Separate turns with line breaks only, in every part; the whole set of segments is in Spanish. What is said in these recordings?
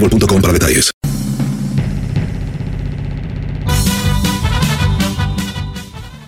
boostmobile.com para detalles.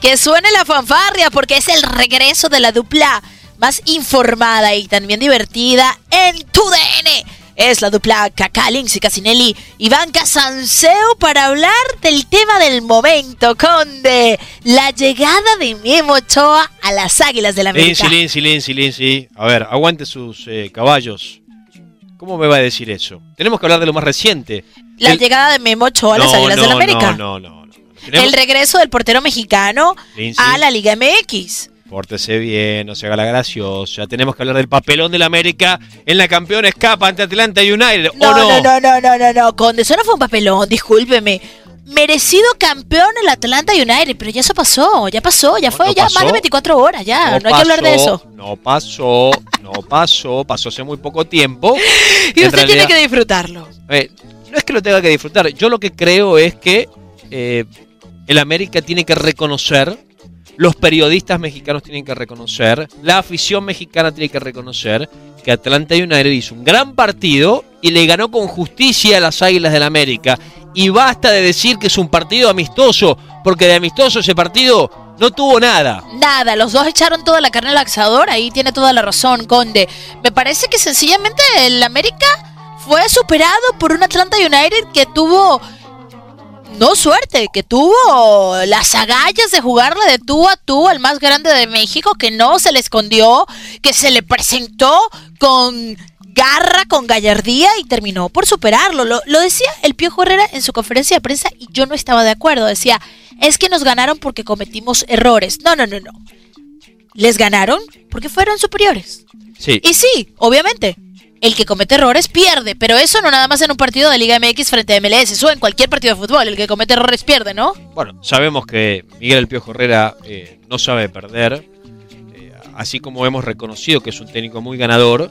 Que suene la fanfarria porque es el regreso de la dupla más informada y también divertida en tu DN. Es la dupla Kaká, Lindsay Casinelli y Banca Sanseo para hablar del tema del momento, Conde. La llegada de Memo Ochoa a las Águilas América.
Lindsay, Lindsay, Lindsay, Lindsay. A ver, aguante sus eh, caballos. ¿Cómo me va a decir eso? Tenemos que hablar de lo más reciente.
La
El-
llegada de Memo Ochoa a las
No,
Águilas
no,
del América.
No, no, no.
El regreso del portero mexicano
Lindsay.
a la Liga MX.
Pórtese bien, no se haga la graciosa. Tenemos que hablar del papelón del América en la campeona escapa ante Atlanta United. ¿O
No,
no?
no, no, no, no, no, no, Conde, eso no fue un papelón, discúlpeme. Merecido campeón el Atlanta United, pero ya eso pasó, ya pasó, ya fue,
no
ya
pasó.
más de 24 horas, ya, no, hay que hablar de eso.
No pasó, no pasó, pasó hace muy poco tiempo.
Y usted tiene que disfrutarlo.
Eh, no es que lo tenga que disfrutar. Yo lo que creo es que eh, el América tiene que reconocer, los periodistas mexicanos tienen que reconocer, la afición mexicana tiene que reconocer que Atlanta United hizo un gran partido y le ganó con justicia a las Águilas del América. Y basta de decir que es un partido amistoso, porque de amistoso ese partido no tuvo nada.
Nada, los dos echaron toda la carne al asador, ahí tiene toda la razón, Conde. Me parece que sencillamente el América fue superado por un Atlanta United que tuvo no suerte, que tuvo las agallas de jugarle de tú a tú al más grande de México, que no se le escondió, que se le presentó con garra, con gallardía y terminó por superarlo. Lo, lo decía el Piojo Herrera en su conferencia de prensa y yo no estaba de acuerdo. Decía, es que nos ganaron porque cometimos errores. No, no, no, no. Les ganaron porque fueron superiores.
Sí.
Y sí, obviamente, el que comete errores pierde, pero eso no nada más en un partido de Liga MX frente a MLS, eso en cualquier partido de fútbol, el que comete errores pierde, ¿no?
Bueno, sabemos que Miguel El Piojo Herrera eh, no sabe perder, eh, así como hemos reconocido que es un técnico muy ganador,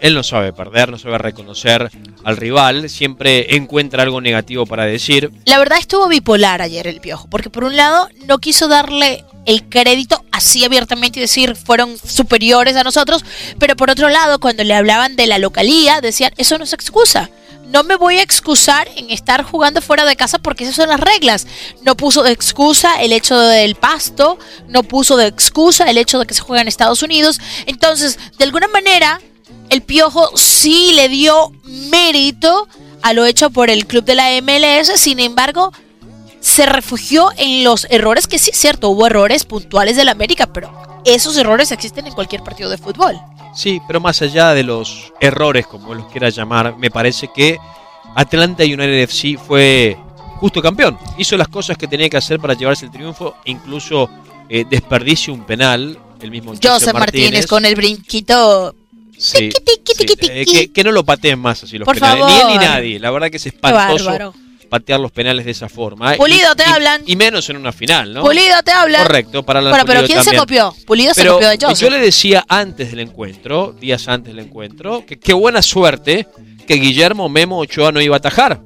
él no sabe perder, no sabe reconocer al rival, siempre encuentra algo negativo para decir.
La verdad estuvo bipolar ayer el Piojo, porque por un lado no quiso darle el crédito así abiertamente y decir fueron superiores a nosotros, pero por otro lado cuando le hablaban de la localía decían eso no es excusa. No me voy a excusar en estar jugando fuera de casa porque esas son las reglas. No puso de excusa el hecho del pasto, no puso de excusa el hecho de que se juega en Estados Unidos. Entonces, de alguna manera, el Piojo sí le dio mérito a lo hecho por el club de la MLS, sin embargo, se refugió en los errores que sí es cierto, hubo errores puntuales del América, pero esos errores existen en cualquier partido de fútbol.
Sí, pero más allá de los errores, como los quiera llamar, me parece que Atlanta United FC fue justo campeón. Hizo las cosas que tenía que hacer para llevarse el triunfo, incluso eh, desperdicio un penal, el mismo
José Martínez. con el brinquito.
Sí,
Tiqui, tiqui,
sí,
tiqui,
eh, que, que no lo pateen más así los
Por
penales.
favor.
Ni él ni nadie. La verdad que es espantoso patear los penales de esa forma. ¿eh?
Pulido,
Y-
te
y-
hablan.
Y menos en una final, ¿no?
Pulido te habla.
Correcto, para la
Bueno, pero ¿quién se copió? Pulido se copió de Joseph.
yo le decía antes del encuentro, días antes del encuentro, que qué buena suerte que Guillermo Memo Ochoa no iba a atajar.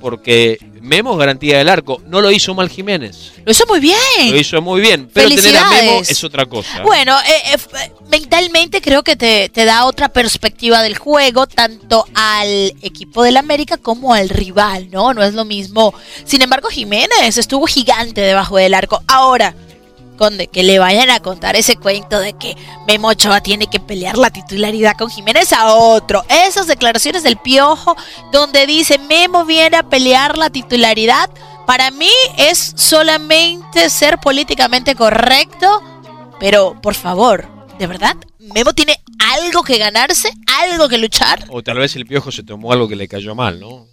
Porque Memo es garantía del arco. No lo hizo mal Jiménez.
Lo hizo muy bien.
Lo hizo muy bien. Pero tener a Memo es otra cosa.
Bueno, eh, eh, eh, mentalmente creo que te, te da otra perspectiva del juego, tanto al equipo del América como al rival, ¿no? No es lo mismo. Sin embargo, Jiménez estuvo gigante debajo del arco. Ahora, Conde, que le vayan a contar ese cuento de que Memo Ochoa tiene que pelear la titularidad con Jiménez a otro. Esas declaraciones del Piojo, donde dice Memo viene a pelear la titularidad, para mí es solamente ser políticamente correcto, pero por favor, ¿de verdad? ¿Memo tiene algo que ganarse? ¿Algo que luchar?
O tal vez el piojo se tomó algo que le cayó mal, ¿no?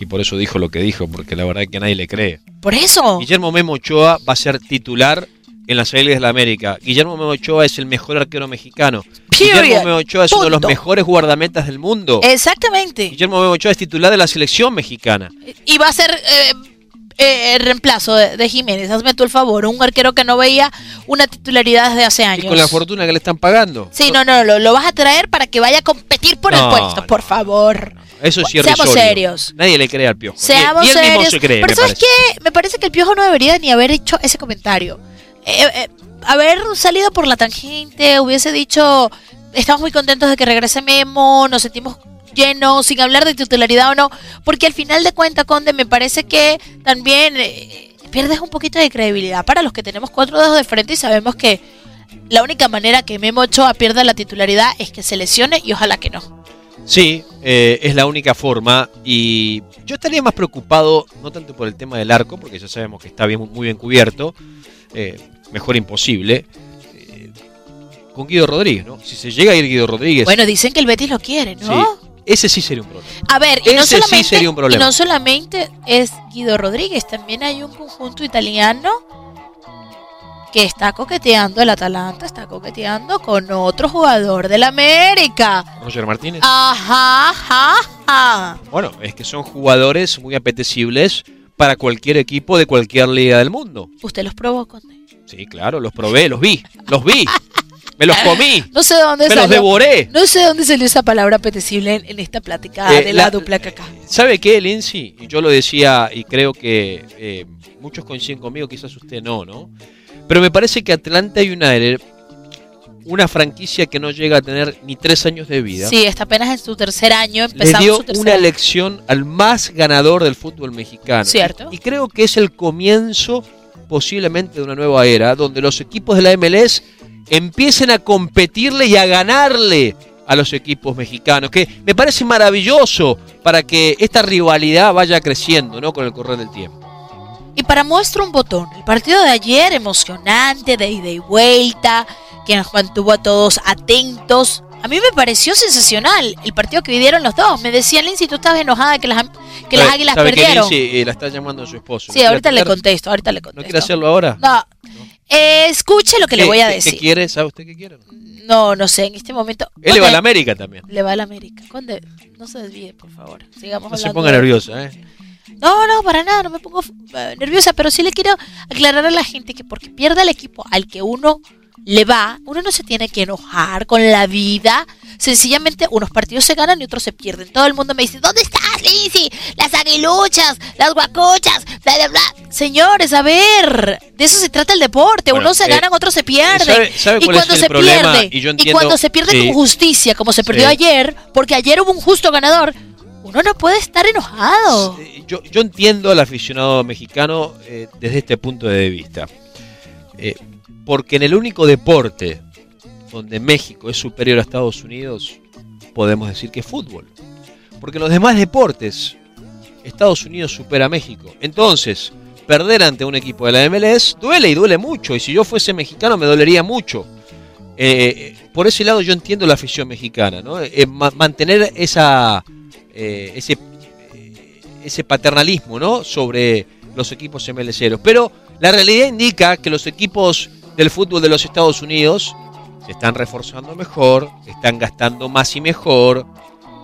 Y por eso dijo lo que dijo, porque la verdad es que nadie le cree.
Por eso.
Guillermo Memo Ochoa va a ser titular en las Águilas de la América. Guillermo Memo Ochoa es el mejor arquero mexicano.
Period.
Guillermo Memo Ochoa es uno de los mejores guardametas del mundo.
Exactamente.
Guillermo Memo Ochoa es titular de la selección mexicana.
Y va a ser eh, eh, el reemplazo de, de Jiménez. Hazme tú el favor. Un arquero que no veía una titularidad desde hace
Y
años.
con la fortuna que le están pagando.
Sí, no, no, lo, lo vas a traer para que vaya a competir por el
No,
puesto, por favor.
Eso es
Seamos
irrisorio.
serios.
Nadie le cree al piojo.
Seamos
ni él mismo
serios.
se cree,
Pero ¿sabes
parece.
qué? Me parece que el Piojo no debería ni haber hecho ese comentario. Eh, eh, haber salido por la tangente, hubiese dicho, estamos muy contentos de que regrese Memo, nos sentimos llenos, sin hablar de titularidad o no, porque al final de cuentas, Conde, me parece que también eh, pierdes un poquito de credibilidad para los que tenemos cuatro dedos de frente y sabemos que la única manera que Memo Ochoa pierda la titularidad es que se lesione y ojalá que no.
Sí, eh, es la única forma. Y yo estaría más preocupado, no tanto por el tema del arco, porque ya sabemos que está bien, muy bien cubierto, eh, mejor imposible, eh, con Guido Rodríguez, ¿no? Si se llega a ir Guido Rodríguez,
Bueno, dicen que el Betis lo quiere, ¿no?
sí, ese sí sería un problema.
A ver, y no,
Ese sí sería un problema.
y no solamente es Guido Rodríguez, también hay un conjunto italiano que está coqueteando, el Atalanta está coqueteando con otro jugador del América.
Roger Martínez.
Ajá, ajá, ajá.
Bueno, es que son jugadores muy apetecibles para cualquier equipo de cualquier liga del mundo.
Usted los probó, Conde.
Sí, claro, los probé, los vi, los vi, me los comí,
No sé de dónde
me los devoré.
No sé de dónde salió esa palabra apetecible en, en esta plática
Eh,
de la,
la-
dupla caca.
¿Sabe qué, Lindsay? Y yo lo decía y creo que eh, muchos coinciden conmigo, quizás usted no, ¿no? Pero me parece que Atlanta United, una franquicia que no llega a tener ni tres años de vida,
Sí, está apenas en su tercer año,
le
empezamos
dio
su tercer
una
año.
lección al más ganador del fútbol mexicano.
Cierto.
Y creo que es el comienzo posiblemente de una nueva era, donde los equipos de la MLS empiecen a competirle y a ganarle a los equipos mexicanos, que me parece maravilloso para que esta rivalidad vaya creciendo, ¿no? Con el correr del tiempo.
Y para muestra un botón, el partido de ayer emocionante, de ida y vuelta, que nos mantuvo a todos atentos. A mí me pareció sensacional el partido que vivieron los dos. Me decía Lindsay, tú estabas enojada que las, que las
¿Sabe-
águilas
sabe que
perdieron.
Lindsay, eh, la está llamando a su esposo.
Sí,
¿No
ahorita le contesto, ahorita le
¿No
contesto.
quiere hacerlo ahora?
No. Eh, escuche lo que le
¿Qué-
voy a decir.
¿Qué quiere? ¿Sabe usted qué quiere?
No, no sé, en este momento.
Él le va a la América también.
Le va a la América. Conde, no se desvíe, por favor. Sigamos
No se
hablando
ponga
de-
nerviosa, ¿eh?
No, no, para nada, no me pongo eh, nerviosa, pero sí le quiero aclarar a la gente que porque pierda el equipo al que uno le va, uno no se tiene que enojar con la vida. Sencillamente, unos partidos se ganan y otros se pierden. Todo el mundo me dice, ¿dónde estás, Lizzy? Las aguiluchas, las guacochas, bla, bla, bla. Señores, a ver, de eso se trata el deporte.
Bueno,
Unos se
eh,
ganan, otros se pierden.
¿sabe- sabe
y cuando se
problema?
pierde,
Y yo
y
entiendo-
cuando se pierde
sí.
con justicia, como se perdió
Sí.
ayer, porque ayer hubo un justo ganador, uno no puede estar enojado.
Eh, Yo, yo entiendo al aficionado mexicano eh, desde este punto de vista. Eh, porque en el único deporte donde México es superior a Estados Unidos, podemos decir que es fútbol. Porque en los demás deportes, Estados Unidos supera a México. Entonces, perder ante un equipo de la MLS duele y duele mucho. Y si yo fuese mexicano me dolería mucho. Eh, por ese lado yo entiendo la afición mexicana, ¿no? Eh, ma- mantener esa, eh, ese, eh, ese paternalismo, ¿no? Sobre los equipos MLCeros. Pero la realidad indica que los equipos del fútbol de los Estados Unidos se están reforzando mejor, están gastando más y mejor,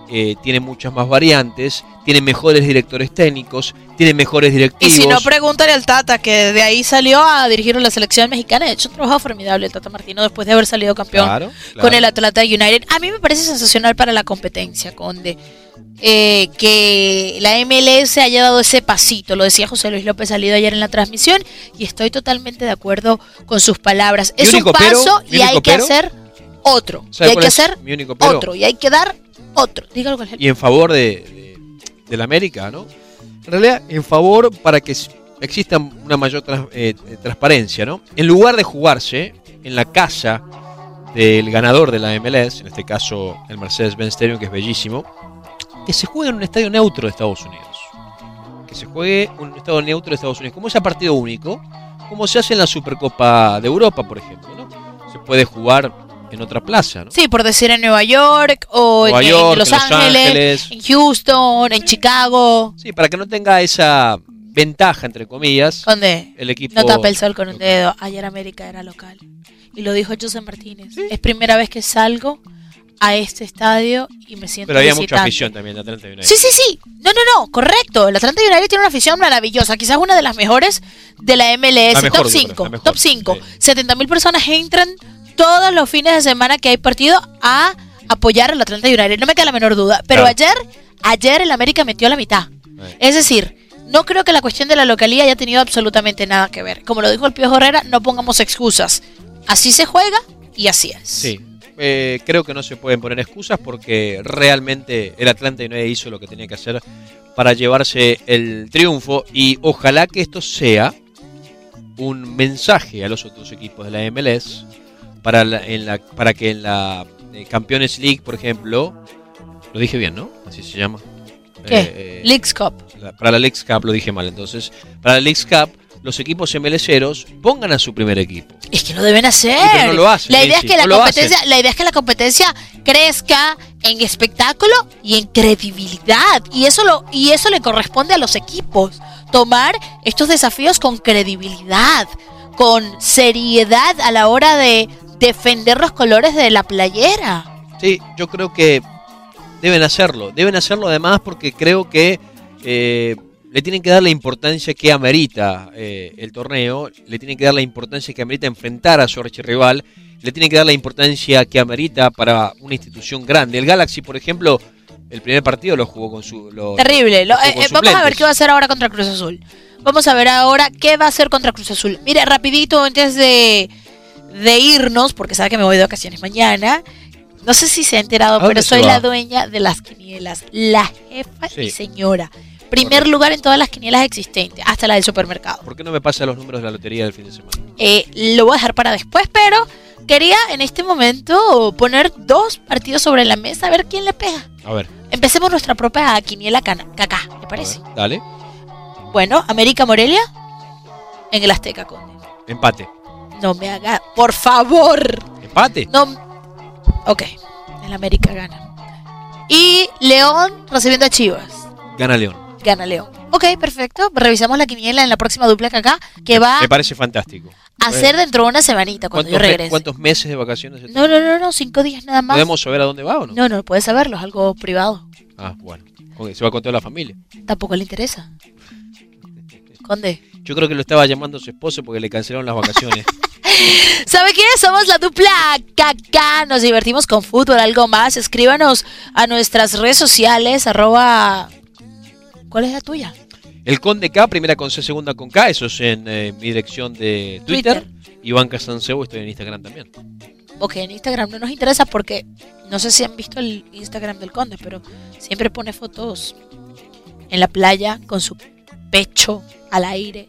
eh, tienen muchas más variantes, tienen mejores directores técnicos, tienen mejores
Y
directivos.
si no, pregúntale al Tata, que de ahí salió a dirigir la selección mexicana. De hecho, un trabajo formidable el Tata Martino después de haber salido campeón
Claro,
con el Atlanta United. A mí me parece sensacional para la competencia, Conde. Eh, que la MLS haya dado ese pasito, lo decía José Luis López salido ayer en la transmisión, y estoy totalmente de acuerdo con sus palabras. Es un
pero,
paso y hay que
pero,
hacer otro. Y
¿sabe
hay que hacer otro. Y hay que dar otro. Dígalo con el
y en favor de, de, de la América, ¿no? En realidad, en favor para que exista una mayor trans- eh, eh, transparencia, ¿no? En lugar de jugarse en la casa del ganador de la MLS, en este caso el Mercedes-Benz Stadium, que es bellísimo, que se juegue en un estadio neutro de Estados Unidos. Que se juegue en un estadio neutro de Estados Unidos, como es a partido único, como se hace en la Supercopa de Europa, por ejemplo, ¿no? Se puede jugar en otra plaza, ¿no?
Sí, por decir en Nueva York o
Nueva
en, en
York,
Los,
en Los
Ángeles,
Ángeles.
en Houston, en Chicago.
Sí, para que no tenga esa ventaja, entre comillas,
Donde
el equipo...
no tapa el sol con un dedo. Ayer América era local. Y lo dijo José Martínez. Es primera vez que salgo a este estadio y me siento
Pero había mucha afición también de Atlanta United.
Sí, sí, sí. No, no, no. Correcto. El Atlanta United tiene una afición maravillosa. Quizás una de las mejores de la MLS.
La mejor,
top
yo creo,
5.
la mejor,
Top 5.
sí.
70 mil personas entran todos los fines de semana que hay partido a apoyar al Atlanta United. No me queda la menor duda. Pero
Claro.
ayer, ayer el América metió la mitad. Es decir, no creo que la cuestión de la localía haya tenido absolutamente nada que ver. Como lo dijo el Piojo Herrera, no pongamos excusas. Así se juega y así es.
Sí. Eh, creo que no se pueden poner excusas porque realmente el Atlanta United hizo lo que tenía que hacer para llevarse el triunfo y ojalá que esto sea un mensaje a los otros equipos de la MLS para, la- en la, para que en la eh, Campeones League, por ejemplo, lo dije bien, ¿no? Así se llama.
¿Qué?
Eh, eh,
Leagues Cup.
la- para la Leagues Cup lo dije mal, entonces. Para la Leagues Cup, los equipos MLCeros pongan a su primer equipo.
Es que lo deben hacer.
Sí, pero no lo hacen,
la idea es que la
no
competencia, la idea es que la competencia crezca en espectáculo y en credibilidad. Y eso lo, y eso le corresponde a los equipos. Tomar estos desafíos con credibilidad, con seriedad a la hora de defender los colores de la playera.
Sí, yo creo que deben hacerlo. Deben hacerlo además porque creo que eh, le tienen que dar la importancia que amerita eh, el torneo, le tienen que dar la importancia que amerita enfrentar a su archirrival, le tienen que dar la importancia que amerita para una institución grande. El Galaxy, por ejemplo, el primer partido lo jugó con su... lo-
Terrible. Lo- eh,
con
eh, vamos a ver qué va a hacer ahora contra Cruz Azul. Vamos a ver ahora qué va a hacer contra Cruz Azul. Mire, rapidito antes de, de irnos, porque sabe que me voy de vacaciones mañana. No sé si se ha enterado,
¿A dónde
pero soy
va?
la dueña de las quinielas. La jefa y señora. Primer lugar en todas las quinielas existentes, hasta la del supermercado.
¿Por qué no me pasa los números de la lotería del fin de semana?
Eh, lo voy a dejar para después, pero quería en este momento poner dos partidos sobre la mesa a ver quién le pega.
A ver,
Empecemos nuestra propia quiniela cana- cacá, ¿le
a
parece?
ver, dale.
Bueno, América Morelia en el Azteca Conde.
Empate.
No me haga, por favor.
Empate.
No. Ok, el América gana. Y León recibiendo a Chivas.
Gana León.
Gana León. Ok, perfecto. Revisamos la quiniela en la próxima dupla acá, que va
Me parece fantástico.
a ser dentro de una semanita cuando yo
¿Cuántos, me-
regrese.
cuántos meses de vacaciones? se
No, no, no, no, cinco días nada más.
¿Podemos saber a dónde va o no?
No, no, puedes saberlo, es algo privado.
Ah, bueno. Ok, se va con toda la familia.
Tampoco le interesa. Conde.
Yo creo que lo estaba llamando su esposo porque le cancelaron las vacaciones.
¿Sabe quiénes somos la dupla Caca? Nos divertimos con fútbol, algo más. Escríbanos a nuestras redes sociales, arroba... ¿Cuál es la tuya?
El Conde K, primera con C, segunda con K. Eso es en eh, mi dirección de Twitter. Iván Casansebo, estoy en Instagram también.
Ok, en Instagram no nos interesa porque no sé si han visto el Instagram del Conde, pero siempre pone fotos en la playa con su pecho al aire.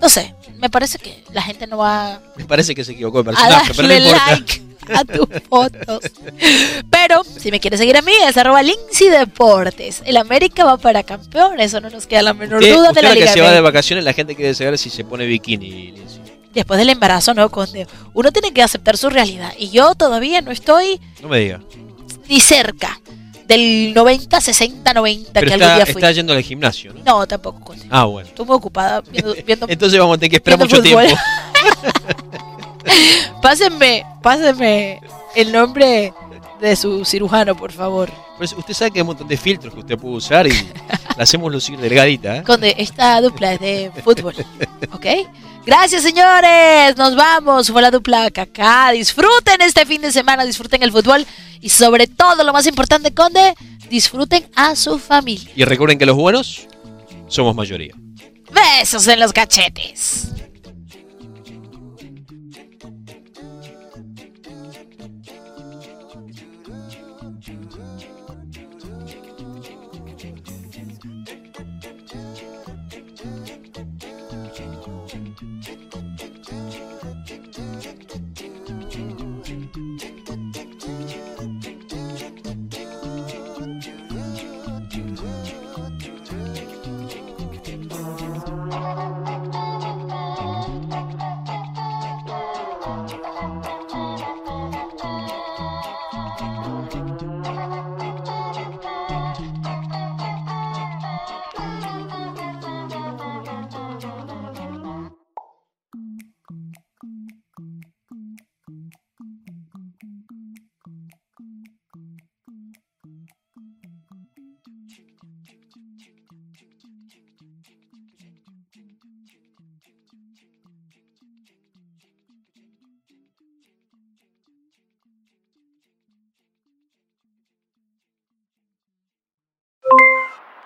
No sé, me parece que la gente no va
Me parece que se equivocó el
a
personaje, pero no importa.
like a tus fotos. Pero si me quieres seguir a mí, es arroba Lindsay Deportes. El América va para campeón, eso no nos queda la menor
Usted,
duda de
usted
la
la que
Liga
se va de vacaciones, la gente quiere saber si se pone bikini. Lindsay.
después del embarazo, ¿no, Conde? Uno tiene que aceptar su realidad. Y yo todavía no estoy
No me diga.
ni cerca del 90, 60, 90
Pero
que
está,
algún día fui.
está yendo al gimnasio, ¿no?
No, tampoco, Conde.
Ah, bueno.
Muy ocupada viendo, viendo
Entonces vamos a tener que esperar mucho
fútbol.
tiempo.
pásenme, pásenme el nombre de su cirujano, por favor.
Pues usted sabe que hay un montón de filtros que usted puede usar y la hacemos lucir delgadita, ¿eh?
Conde, esta dupla es de fútbol. ¿Ok? Gracias, señores. Nos vamos. Fue la dupla Kaká. Disfruten este fin de semana, disfruten el fútbol y sobre todo, lo más importante, Conde, disfruten a su familia.
Y recuerden que los buenos somos mayoría.
Besos en los cachetes.